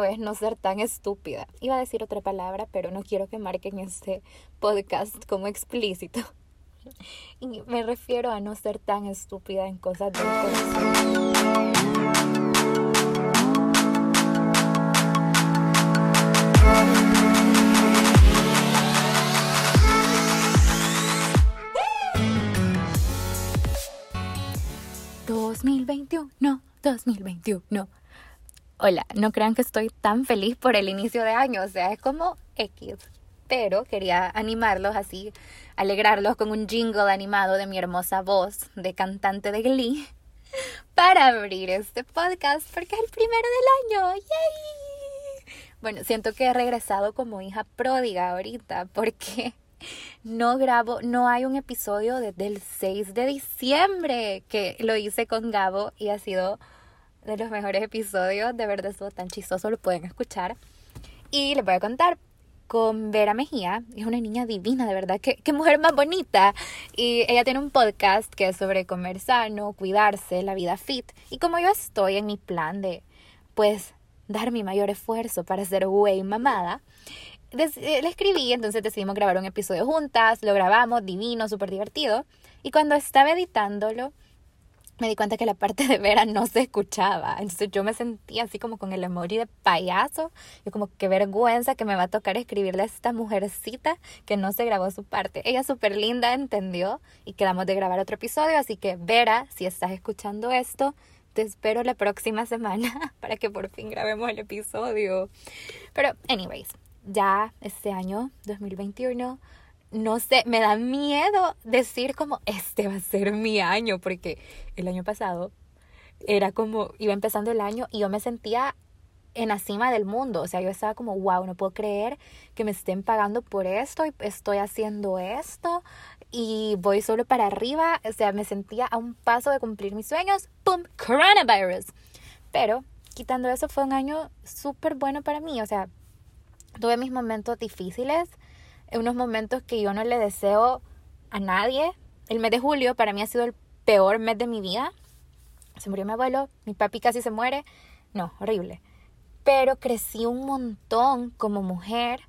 es no ser tan estúpida. Iba a decir otra palabra, pero no quiero que marquen este podcast como explícito. Y me refiero a no ser tan estúpida en cosas del corazón. no 2021. Hola, no crean que estoy tan feliz por el inicio de año, o sea, es como X. Pero quería animarlos así, alegrarlos con un jingle animado de mi hermosa voz de cantante de Glee para abrir este podcast porque es el primero del año. ¡Yay! Bueno, siento que he regresado como hija pródiga ahorita porque no grabo, no hay un episodio desde el 6 de diciembre que lo hice con Gabo y ha sido de los mejores episodios, de verdad estuvo tan chistoso, lo pueden escuchar. Y les voy a contar con Vera Mejía, es una niña divina, de verdad, qué, qué mujer más bonita. Y ella tiene un podcast que es sobre comer sano, cuidarse, la vida fit. Y como yo estoy en mi plan de, pues, dar mi mayor esfuerzo para ser güey mamada, eh, le escribí, entonces decidimos grabar un episodio juntas, lo grabamos, divino, súper divertido. Y cuando estaba editándolo, me di cuenta que la parte de Vera no se escuchaba. Entonces yo me sentía así como con el emoji de payaso. Yo como qué vergüenza que me va a tocar escribirle a esta mujercita que no se grabó su parte. Ella súper linda, entendió y quedamos de grabar otro episodio. Así que Vera, si estás escuchando esto, te espero la próxima semana para que por fin grabemos el episodio. Pero, anyways, ya este año, 2021 no sé, me da miedo decir como este va a ser mi año, porque el año pasado era como, iba empezando el año y yo me sentía en la cima del mundo, o sea, yo estaba como, wow, no puedo creer que me estén pagando por esto y estoy haciendo esto y voy solo para arriba, o sea, me sentía a un paso de cumplir mis sueños, ¡pum! Coronavirus. Pero quitando eso fue un año súper bueno para mí, o sea, tuve mis momentos difíciles, unos momentos que yo no le deseo a nadie. El mes de julio para mí ha sido el peor mes de mi vida. Se murió mi abuelo, mi papi casi se muere. No, horrible. Pero crecí un montón como mujer,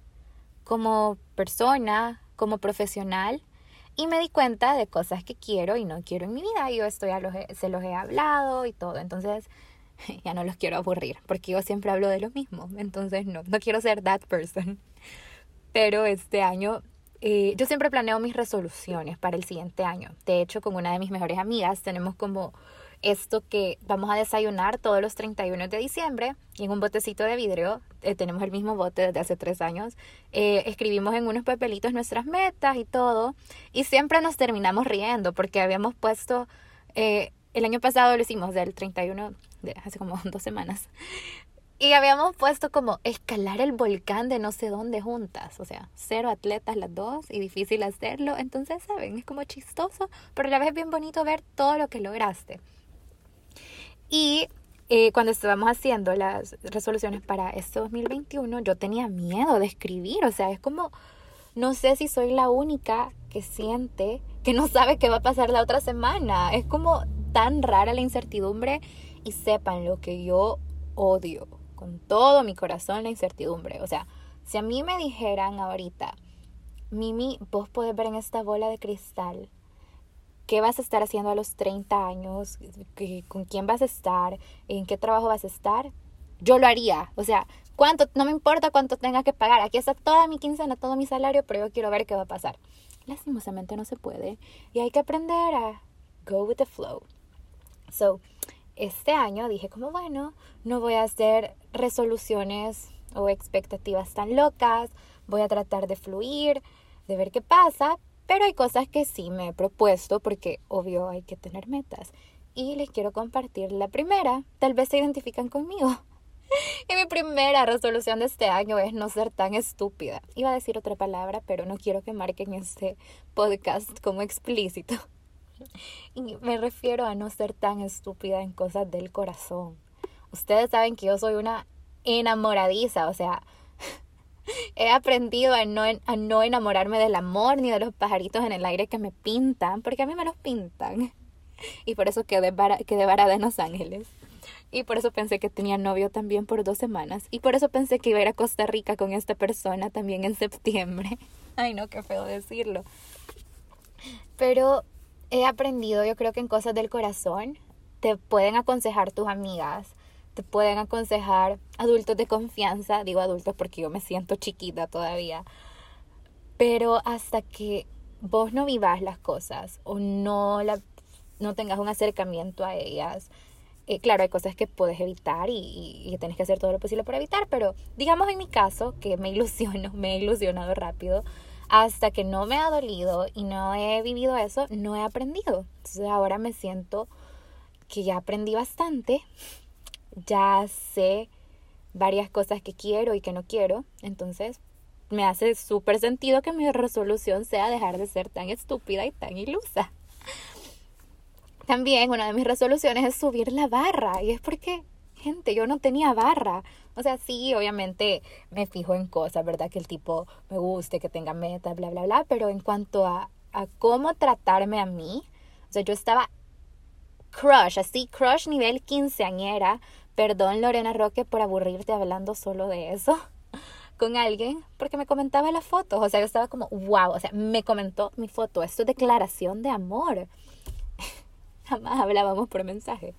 como persona, como profesional. Y me di cuenta de cosas que quiero y no quiero en mi vida. Yo estoy a los, se los he hablado y todo. Entonces ya no los quiero aburrir porque yo siempre hablo de lo mismo. Entonces no, no quiero ser that person pero este año eh, yo siempre planeo mis resoluciones para el siguiente año. De hecho, con una de mis mejores amigas tenemos como esto que vamos a desayunar todos los 31 de diciembre y en un botecito de vidrio, eh, tenemos el mismo bote desde hace tres años, eh, escribimos en unos papelitos nuestras metas y todo y siempre nos terminamos riendo porque habíamos puesto, el año pasado lo hicimos del 31, de hace como dos semanas, y habíamos puesto como escalar el volcán de no sé dónde juntas. O sea, cero atletas las dos y difícil hacerlo. Entonces, ¿saben? Es como chistoso, pero a la vez es bien bonito ver todo lo que lograste. Y eh, cuando estábamos haciendo las resoluciones para este 2021, yo tenía miedo de escribir. O sea, es como, no sé si soy la única que siente que no sabe qué va a pasar la otra semana. Es como tan rara la incertidumbre y sepan lo que yo odio con todo mi corazón la incertidumbre. O sea, si a mí me dijeran ahorita, Mimi, vos podés ver en esta bola de cristal qué vas a estar haciendo a los 30 años, con quién vas a estar, en qué trabajo vas a estar, yo lo haría. O sea, cuánto, no me importa cuánto tenga que pagar. Aquí está toda mi quincena, todo mi salario, pero yo quiero ver qué va a pasar. Lastimosamente no se puede y hay que aprender a go with the flow. So, este año dije como bueno, no voy a hacer resoluciones o expectativas tan locas, voy a tratar de fluir, de ver qué pasa, pero hay cosas que sí me he propuesto porque obvio hay que tener metas y les quiero compartir la primera, tal vez se identifican conmigo. Y mi primera resolución de este año es no ser tan estúpida. Iba a decir otra palabra, pero no quiero que marquen este podcast como explícito. Y me refiero a no ser tan estúpida en cosas del corazón. Ustedes saben que yo soy una enamoradiza, o sea, he aprendido a no, a no enamorarme del amor ni de los pajaritos en el aire que me pintan, porque a mí me los pintan. Y por eso quedé, vara, quedé varada en Los Ángeles. Y por eso pensé que tenía novio también por dos semanas. Y por eso pensé que iba a ir a Costa Rica con esta persona también en septiembre. Ay, no, qué feo decirlo. Pero he aprendido, yo creo que en cosas del corazón, te pueden aconsejar tus amigas, te pueden aconsejar adultos de confianza, digo adultos porque yo me siento chiquita todavía, pero hasta que vos no vivas las cosas o no, la, no tengas un acercamiento a ellas, eh, claro, hay cosas que puedes evitar y, y, tienes que hacer todo lo posible para evitar, pero digamos en mi caso, que me ilusiono, me he ilusionado rápido, hasta que no me ha dolido y no he vivido eso, no he aprendido. Entonces ahora me siento que ya aprendí bastante, ya sé varias cosas que quiero y que no quiero, entonces me hace súper sentido que mi resolución sea dejar de ser tan estúpida y tan ilusa. También una de mis resoluciones es subir la barra y es porque, gente, yo no tenía barra. O sea, sí, obviamente me fijo en cosas, ¿verdad? Que el tipo me guste, que tenga meta, bla, bla, bla, pero en cuanto a, a cómo tratarme a mí, o sea, yo estaba crush, así, crush nivel quinceañera. Perdón, Lorena Roque, por aburrirte hablando solo de eso con alguien, porque me comentaba las fotos. O sea, yo estaba como, wow, o sea, me comentó mi foto. Esto es declaración de amor jamás hablábamos por mensaje.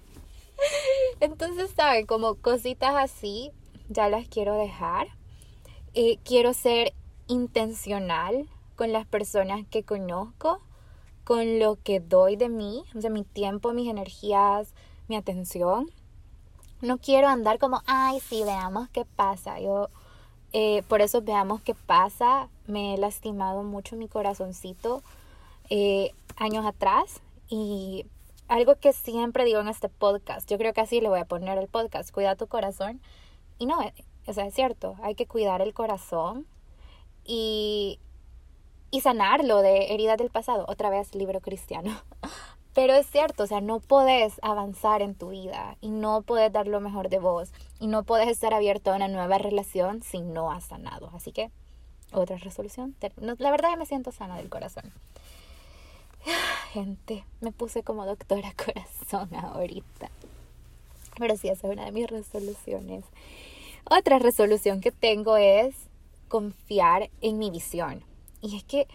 Entonces, ¿saben? Como cositas así, ya las quiero dejar. Eh, quiero ser intencional con las personas que conozco, con lo que doy de mí, o sea, mi tiempo, mis energías, mi atención. No quiero andar como, ay, sí, veamos qué pasa. Yo, eh, por eso veamos qué pasa. Me he lastimado mucho mi corazoncito eh, años atrás y algo que siempre digo en este podcast, yo creo que así le voy a poner el podcast, cuida tu corazón. Y no, o sea, es cierto, hay que cuidar el corazón y, y sanarlo de heridas del pasado. Otra vez, libro cristiano. Pero es cierto, o sea, no puedes avanzar en tu vida y no puedes dar lo mejor de vos y no puedes estar abierto a una nueva relación si no has sanado. Así que, otra resolución. La verdad, ya me siento sana del corazón. Gente, me puse como doctora corazón ahorita. Pero sí, esa es una de mis resoluciones. Otra resolución que tengo es confiar en mi visión. Y es que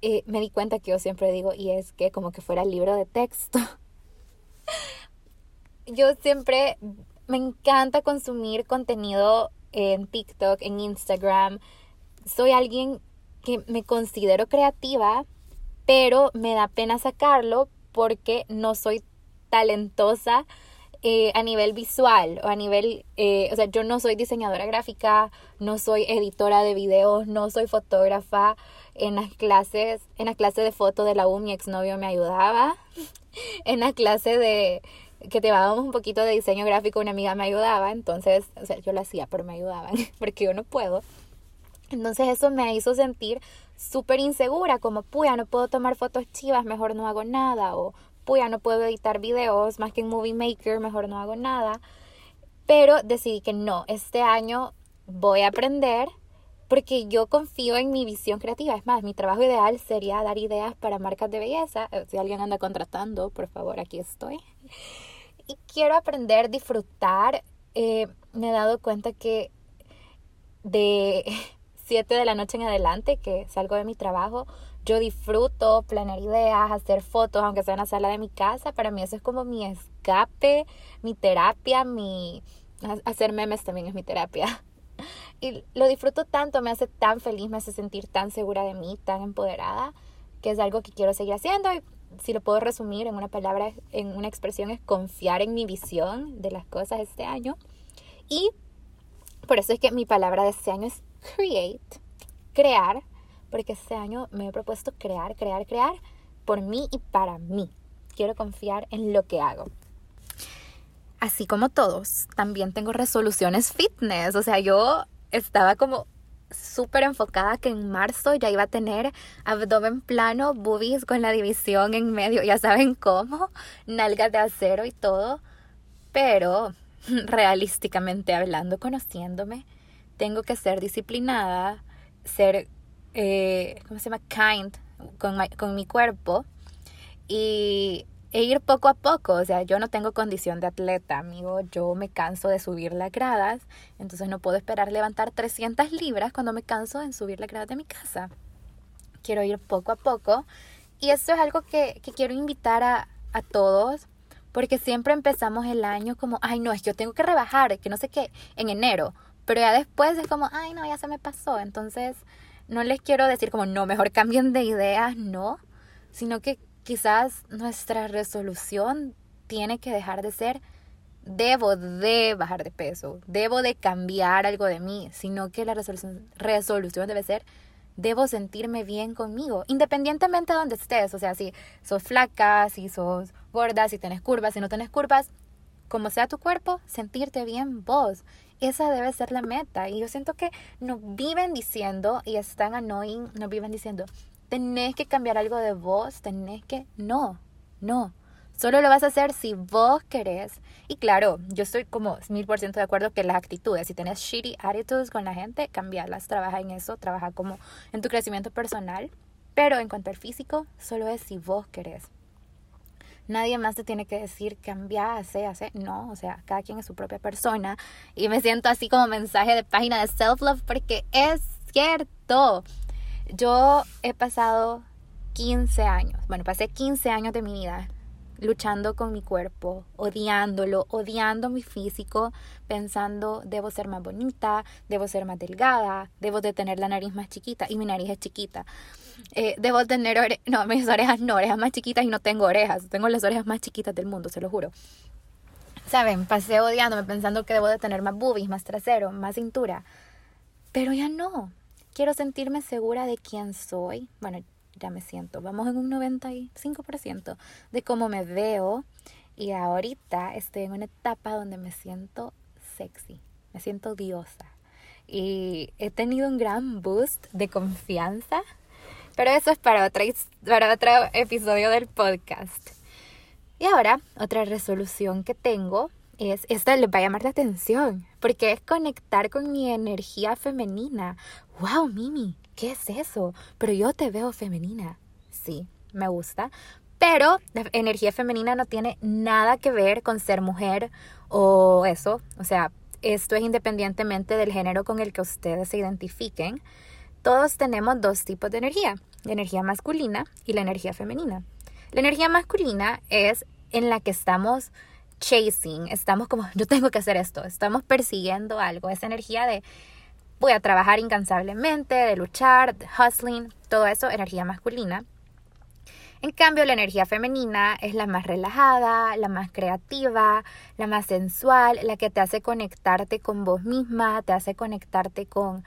eh, me di cuenta que yo siempre digo, y es que como que fuera libro de texto. yo siempre me encanta consumir contenido en TikTok, en Instagram. Soy alguien que me considero creativa, pero me da pena sacarlo porque no soy talentosa eh, a nivel visual o a nivel, eh, o sea, yo no soy diseñadora gráfica, no soy editora de videos, no soy fotógrafa. En las clases, en la clase de foto de la U, mi exnovio me ayudaba. En la clase de que te dábamos un poquito de diseño gráfico, una amiga me ayudaba. Entonces, o sea, yo lo hacía, pero me ayudaban, porque yo no puedo. Entonces eso me hizo sentir súper insegura, como, puya, no puedo tomar fotos chivas, mejor no hago nada, o puya, no puedo editar videos, más que en Movie Maker, mejor no hago nada. Pero decidí que no, este año voy a aprender porque yo confío en mi visión creativa. Es más, mi trabajo ideal sería dar ideas para marcas de belleza. Eh, si alguien anda contratando, por favor, aquí estoy. Y quiero aprender, disfrutar. Eh, me he dado cuenta que de 7 de la noche en adelante que salgo de mi trabajo, yo disfruto planear ideas, hacer fotos, aunque sea en la sala de mi casa. Para mí eso es como mi escape, mi terapia, mi... Hacer memes también es mi terapia. Y lo disfruto tanto, me hace tan feliz, me hace sentir tan segura de mí, tan empoderada, que es algo que quiero seguir haciendo. Y si lo puedo resumir en una palabra, en una expresión, es confiar en mi visión de las cosas este año. Y por eso es que mi palabra de este año es create, crear, porque este año me he propuesto crear, crear, crear por mí y para mí. Quiero confiar en lo que hago. Así como todos, también tengo resoluciones fitness. O sea, yo estaba como súper enfocada que en marzo ya iba a tener abdomen plano, boobies con la división en medio, ya saben cómo, nalgas de acero y todo. Pero realísticamente hablando, conociéndome, tengo que ser disciplinada, ser, eh, ¿cómo se llama? Kind con, con mi cuerpo y e ir poco a poco. O sea, yo no tengo condición de atleta, amigo. Yo me canso de subir las gradas. Entonces no puedo esperar levantar 300 libras cuando me canso en subir las gradas de mi casa. Quiero ir poco a poco. Y esto es algo que, que quiero invitar a, a todos. Porque siempre empezamos el año como, ay no, es que yo tengo que rebajar, que no sé qué, en enero. Pero ya después es como, ay no, ya se me pasó. Entonces no les quiero decir como, no, mejor cambien de ideas, no. Sino que quizás nuestra resolución tiene que dejar de ser debo de bajar de peso, debo de cambiar algo de mí, sino que la resolución, resolución debe ser debo sentirme bien conmigo, independientemente de donde estés, o sea, si sos flaca, si sos gorda, si tenés curvas, si no tenés curvas, como sea tu cuerpo, sentirte bien vos. Esa debe ser la meta. Y yo siento que nos viven diciendo, y están annoying, nos viven diciendo, tenés que cambiar algo de vos, tenés que... No, no. Solo lo vas a hacer si vos querés. Y claro, yo estoy como mil por ciento de acuerdo que las actitudes, si tenés shitty attitudes con la gente, cambiarlas, trabaja en eso, trabaja como en tu crecimiento personal. Pero en cuanto al físico, solo es si vos querés. Nadie más te tiene que decir cambia, hace, hace. No, o sea, cada quien es su propia persona. Y me siento así como mensaje de página de self-love porque es cierto. Yo he pasado 15 años, bueno, pasé 15 años de mi vida luchando con mi cuerpo, odiándolo, odiando mi físico, pensando debo ser más bonita, debo ser más delgada, debo de tener la nariz más chiquita y mi nariz es chiquita. Eh, debo tener, ore no, mis orejas no, orejas más chiquitas y no tengo orejas, tengo las orejas más chiquitas del mundo, se lo juro. Saben, pasé odiándome pensando que debo de tener más boobies, más trasero, más cintura, pero ya no, quiero sentirme segura de quién soy. Bueno, me siento. Vamos en un 95% de cómo me veo. Y ahorita estoy en una etapa donde me siento sexy, me siento diosa. Y he tenido un gran boost de confianza. Pero eso es para, otra, para otro episodio del podcast. Y ahora, otra resolución que tengo es, esta les va a llamar la atención, porque es conectar con mi energía femenina. ¡Wow, Mimi! ¿Qué es eso? Pero yo te veo femenina. Sí, me gusta. Pero la energía femenina no tiene nada que ver con ser mujer o eso. O sea, esto es independientemente del género con el que ustedes se identifiquen. Todos tenemos dos tipos de energía, la energía masculina y la energía femenina. La energía masculina es en la que estamos chasing, estamos como, yo tengo que hacer esto, estamos persiguiendo algo, esa energía de voy a trabajar incansablemente, de luchar, de hustling, todo eso, energía masculina. En cambio, la energía femenina es la más relajada, la más creativa, la más sensual, la que te hace conectarte con vos misma, te hace conectarte con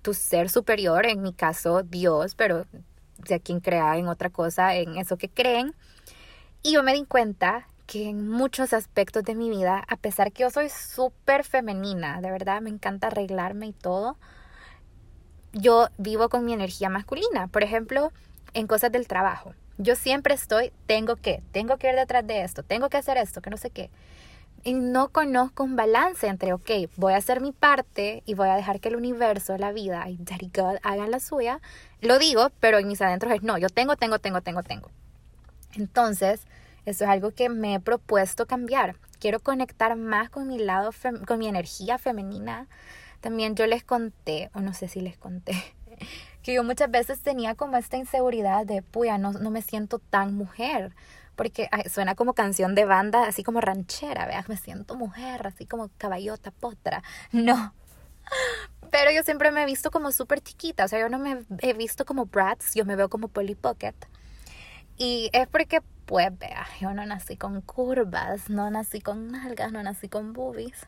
tu ser superior, en mi caso Dios, pero de quien crea en otra cosa, en eso que creen. Y yo me di cuenta que en muchos aspectos de mi vida, a pesar que yo soy súper femenina, de verdad me encanta arreglarme y todo, yo vivo con mi energía masculina. Por ejemplo, en cosas del trabajo. Yo siempre estoy, tengo que, tengo que ir detrás de esto, tengo que hacer esto, que no sé qué. Y no conozco un balance entre, ok, voy a hacer mi parte y voy a dejar que el universo, la vida y Daddy God hagan la suya. Lo digo, pero en mis adentros es, no, yo tengo, tengo, tengo, tengo, tengo. Entonces, eso es algo que me he propuesto cambiar. Quiero conectar más con mi lado, con mi energía femenina. También yo les conté, o no sé si les conté, que yo muchas veces tenía como esta inseguridad de, puya, no, no me siento tan mujer. Porque suena como canción de banda, así como ranchera, veas, me siento mujer, así como caballota, potra. No, pero yo siempre me he visto como súper chiquita, o sea, yo no me he visto como Bratz, yo me veo como Polly Pocket. Y es porque pues vea, yo no nací con curvas, no nací con nalgas, no nací con boobies.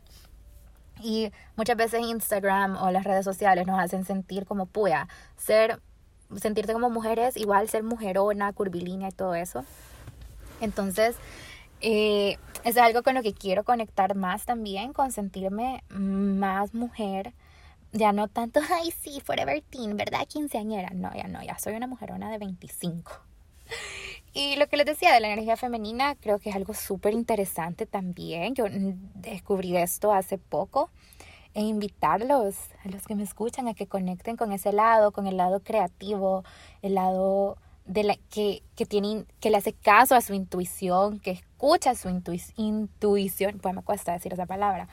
Y muchas veces Instagram o las redes sociales nos hacen sentir como puya, ser, sentirte como mujeres, igual ser mujerona, curvilínea y todo eso. Entonces, eh, es algo con lo que quiero conectar más también, con sentirme más mujer. Ya no tanto, ay sí, forever teen, ¿verdad? Quinceañera. No, ya no, ya soy una mujerona de 25. Y lo que les decía de la energía femenina, creo que es algo súper interesante también. Yo descubrí esto hace poco e invitarlos a los que me escuchan a que conecten con ese lado, con el lado creativo, el lado de la, que, que, tiene, que le hace caso a su intuición, que escucha su intuición, pues me cuesta decir esa palabra,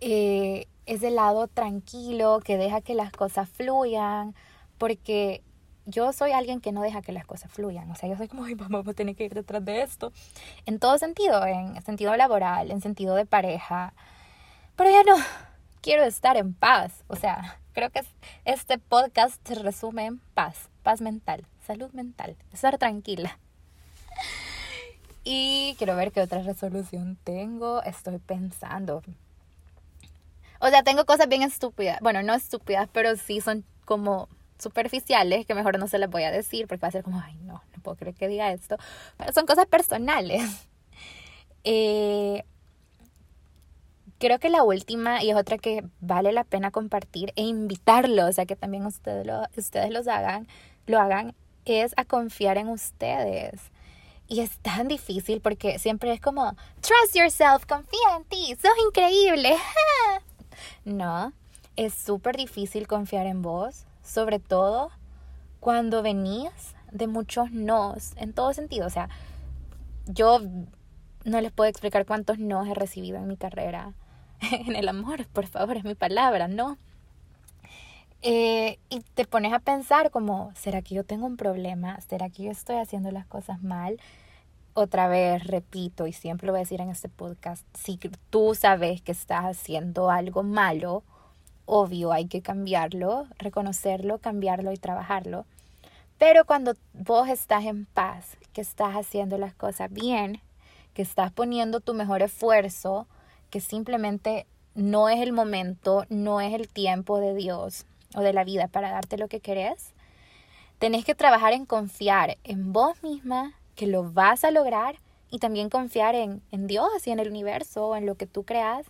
eh, es el lado tranquilo, que deja que las cosas fluyan, porque yo soy alguien que no deja que las cosas fluyan. O sea, yo soy como, ay, vamos a tener que ir detrás de esto. En todo sentido, en sentido laboral, en sentido de pareja. Pero ya no, quiero estar en paz. O sea, creo que este podcast se resume en paz, paz mental, salud mental, estar tranquila. Y quiero ver qué otra resolución tengo. Estoy pensando. O sea, tengo cosas bien estúpidas. Bueno, no estúpidas, pero sí son como superficiales que mejor no se las voy a decir porque va a ser como, ay, no, no puedo creer que diga esto. Pero son cosas personales. Eh, creo que la última, y es otra que vale la pena compartir e invitarlo, o sea, que también ustedes lo, ustedes los hagan, lo hagan, es a confiar en ustedes. Y es tan difícil porque siempre es como, trust yourself, confía en ti, sos increíble. no, es súper difícil confiar en vos, sobre todo cuando venís de muchos nos, en todo sentido. O sea, yo no les puedo explicar cuántos nos he recibido en mi carrera. en el amor, por favor, es mi palabra, ¿no? Eh, y te pones a pensar como, ¿será que yo tengo un problema? ¿Será que yo estoy haciendo las cosas mal? Otra vez, repito, y siempre lo voy a decir en este podcast, si tú sabes que estás haciendo algo malo, obvio, hay que cambiarlo, reconocerlo, cambiarlo y trabajarlo. Pero cuando vos estás en paz, que estás haciendo las cosas bien, que estás poniendo tu mejor esfuerzo, que simplemente no es el momento, no es el tiempo de Dios o de la vida para darte lo que querés, tenés que trabajar en confiar en vos misma, que lo vas a lograr, y también confiar en, en Dios y en el universo o en lo que tú creas,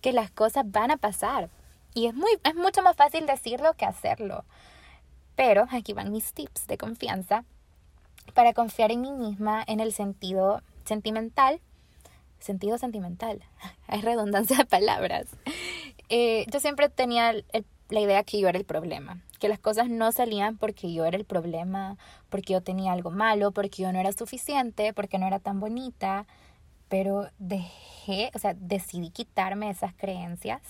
que las cosas van a pasar. Y es, muy, es mucho más fácil decirlo que hacerlo. Pero aquí van mis tips de confianza para confiar en mí misma en el sentido sentimental. Sentido sentimental. Hay redundancia de palabras. Eh, yo siempre tenía la idea que yo era el problema, que las cosas no salían porque yo era el problema, porque yo tenía algo malo, porque yo no era suficiente, porque no era tan bonita, pero dejé, o sea, decidí quitarme esas creencias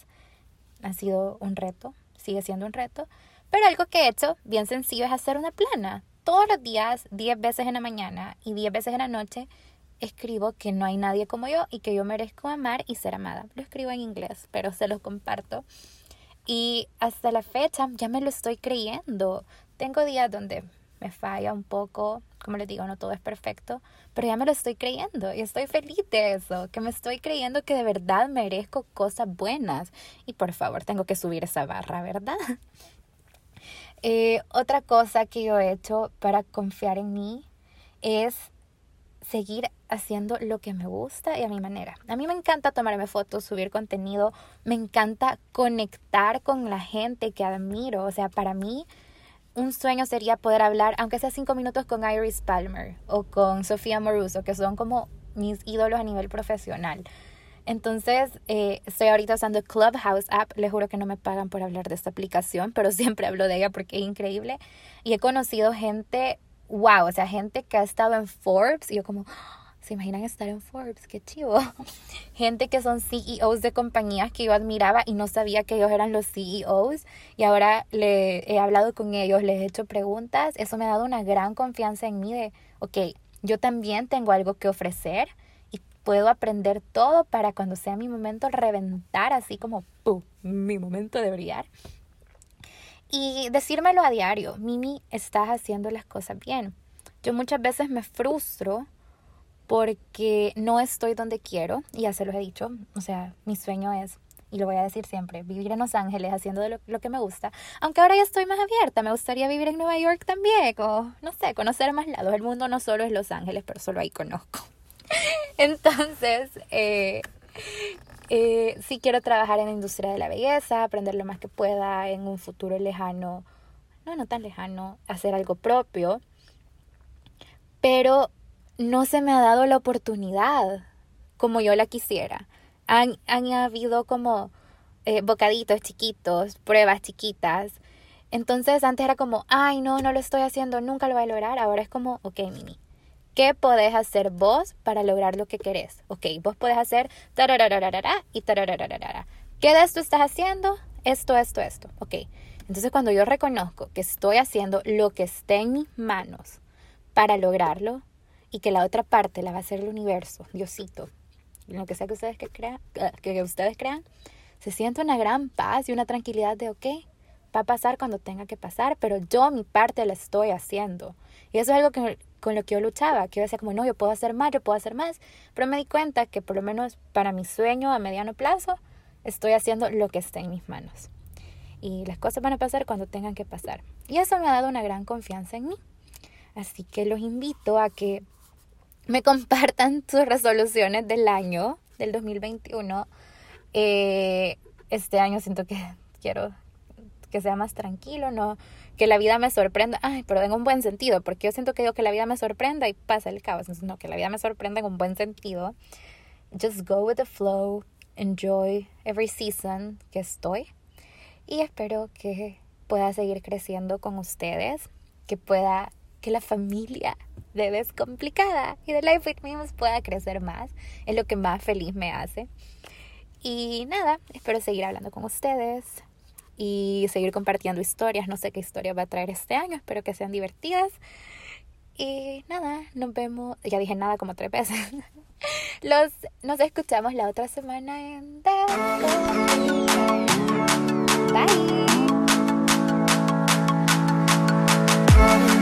ha sido un reto, sigue siendo un reto, pero algo que he hecho bien sencillo es hacer una plana. Todos los días, 10 veces en la mañana y 10 veces en la noche, escribo que no hay nadie como yo y que yo merezco amar y ser amada. Lo escribo en inglés, pero se los comparto. Y hasta la fecha ya me lo estoy creyendo. Tengo días donde me falla un poco, como les digo, no todo es perfecto, pero ya me lo estoy creyendo y estoy feliz de eso, que me estoy creyendo que de verdad merezco cosas buenas. Y por favor, tengo que subir esa barra, ¿verdad? Eh, otra cosa que yo he hecho para confiar en mí es seguir haciendo lo que me gusta y a mi manera. A mí me encanta tomarme fotos, subir contenido, me encanta conectar con la gente que admiro. O sea, para mí un sueño sería poder hablar, aunque sea cinco minutos, con Iris Palmer o con Sofía Moruso, que son como mis ídolos a nivel profesional. Entonces, eh, estoy ahorita usando Clubhouse App. Les juro que no me pagan por hablar de esta aplicación, pero siempre hablo de ella porque es increíble. Y he conocido gente, wow, o sea, gente que ha estado en Forbes y yo como, ¿Se imaginan estar en Forbes? Qué chivo. Gente que son CEOs de compañías que yo admiraba y no sabía que ellos eran los CEOs. Y ahora le he hablado con ellos, les he hecho preguntas. Eso me ha dado una gran confianza en mí de, ok, yo también tengo algo que ofrecer y puedo aprender todo para cuando sea mi momento reventar así como, ¡pum!, mi momento de brillar. Y decírmelo a diario, Mimi, estás haciendo las cosas bien. Yo muchas veces me frustro porque no estoy donde quiero, y ya se los he dicho, o sea, mi sueño es, y lo voy a decir siempre, vivir en Los Ángeles haciendo lo, lo, que me gusta, aunque ahora ya estoy más abierta, me gustaría vivir en Nueva York también, o no sé, conocer más lados, el mundo no solo es Los Ángeles, pero solo ahí conozco. Entonces, eh, eh, sí quiero trabajar en la industria de la belleza, aprender lo más que pueda en un futuro lejano, no, no tan lejano, hacer algo propio, pero no se me ha dado la oportunidad como yo la quisiera. Han, han habido como eh, bocaditos chiquitos, pruebas chiquitas, Entonces antes era como, ay, no, no lo estoy haciendo, nunca lo voy a lograr. Ahora es como, ok, Mimi, ¿qué podés hacer vos para lograr lo que querés? Ok, vos podés hacer y ¿Qué de esto estás haciendo? Esto, esto, esto. Ok. Entonces cuando yo reconozco que estoy haciendo lo que esté en mis manos para lograrlo y que la otra parte la va a hacer el universo, Diosito, lo que sea que ustedes, que crean, que ustedes crean, se siente una gran paz y una tranquilidad de, ok, va a pasar cuando tenga que pasar, pero yo mi parte la estoy haciendo. Y eso es algo que, con lo que yo luchaba, que yo decía como, no, yo puedo hacer más, yo puedo hacer más, pero me di cuenta que por lo menos para mi sueño a mediano plazo, estoy haciendo lo que está en mis manos. Y las cosas van a pasar cuando tengan que pasar. Y eso me ha dado una gran confianza en mí. Así que los invito a que me compartan sus resoluciones del año, del 2021. Eh, este año siento que quiero que sea más tranquilo, no que la vida me sorprenda, ay, pero en un buen sentido, porque yo siento que digo que la vida me sorprenda y pasa el caos, no, que la vida me sorprenda en un buen sentido. Just go with the flow, enjoy every season que estoy y espero que pueda seguir creciendo con ustedes, que pueda que la familia de Descomplicada y de Life With Memes pueda crecer más. Es lo que más feliz me hace. Y nada, espero seguir hablando con ustedes y seguir compartiendo historias. No sé qué historia va a traer este año, espero que sean divertidas. Y nada, nos vemos. Ya dije nada como tres veces. Los, nos escuchamos la otra semana en Bye.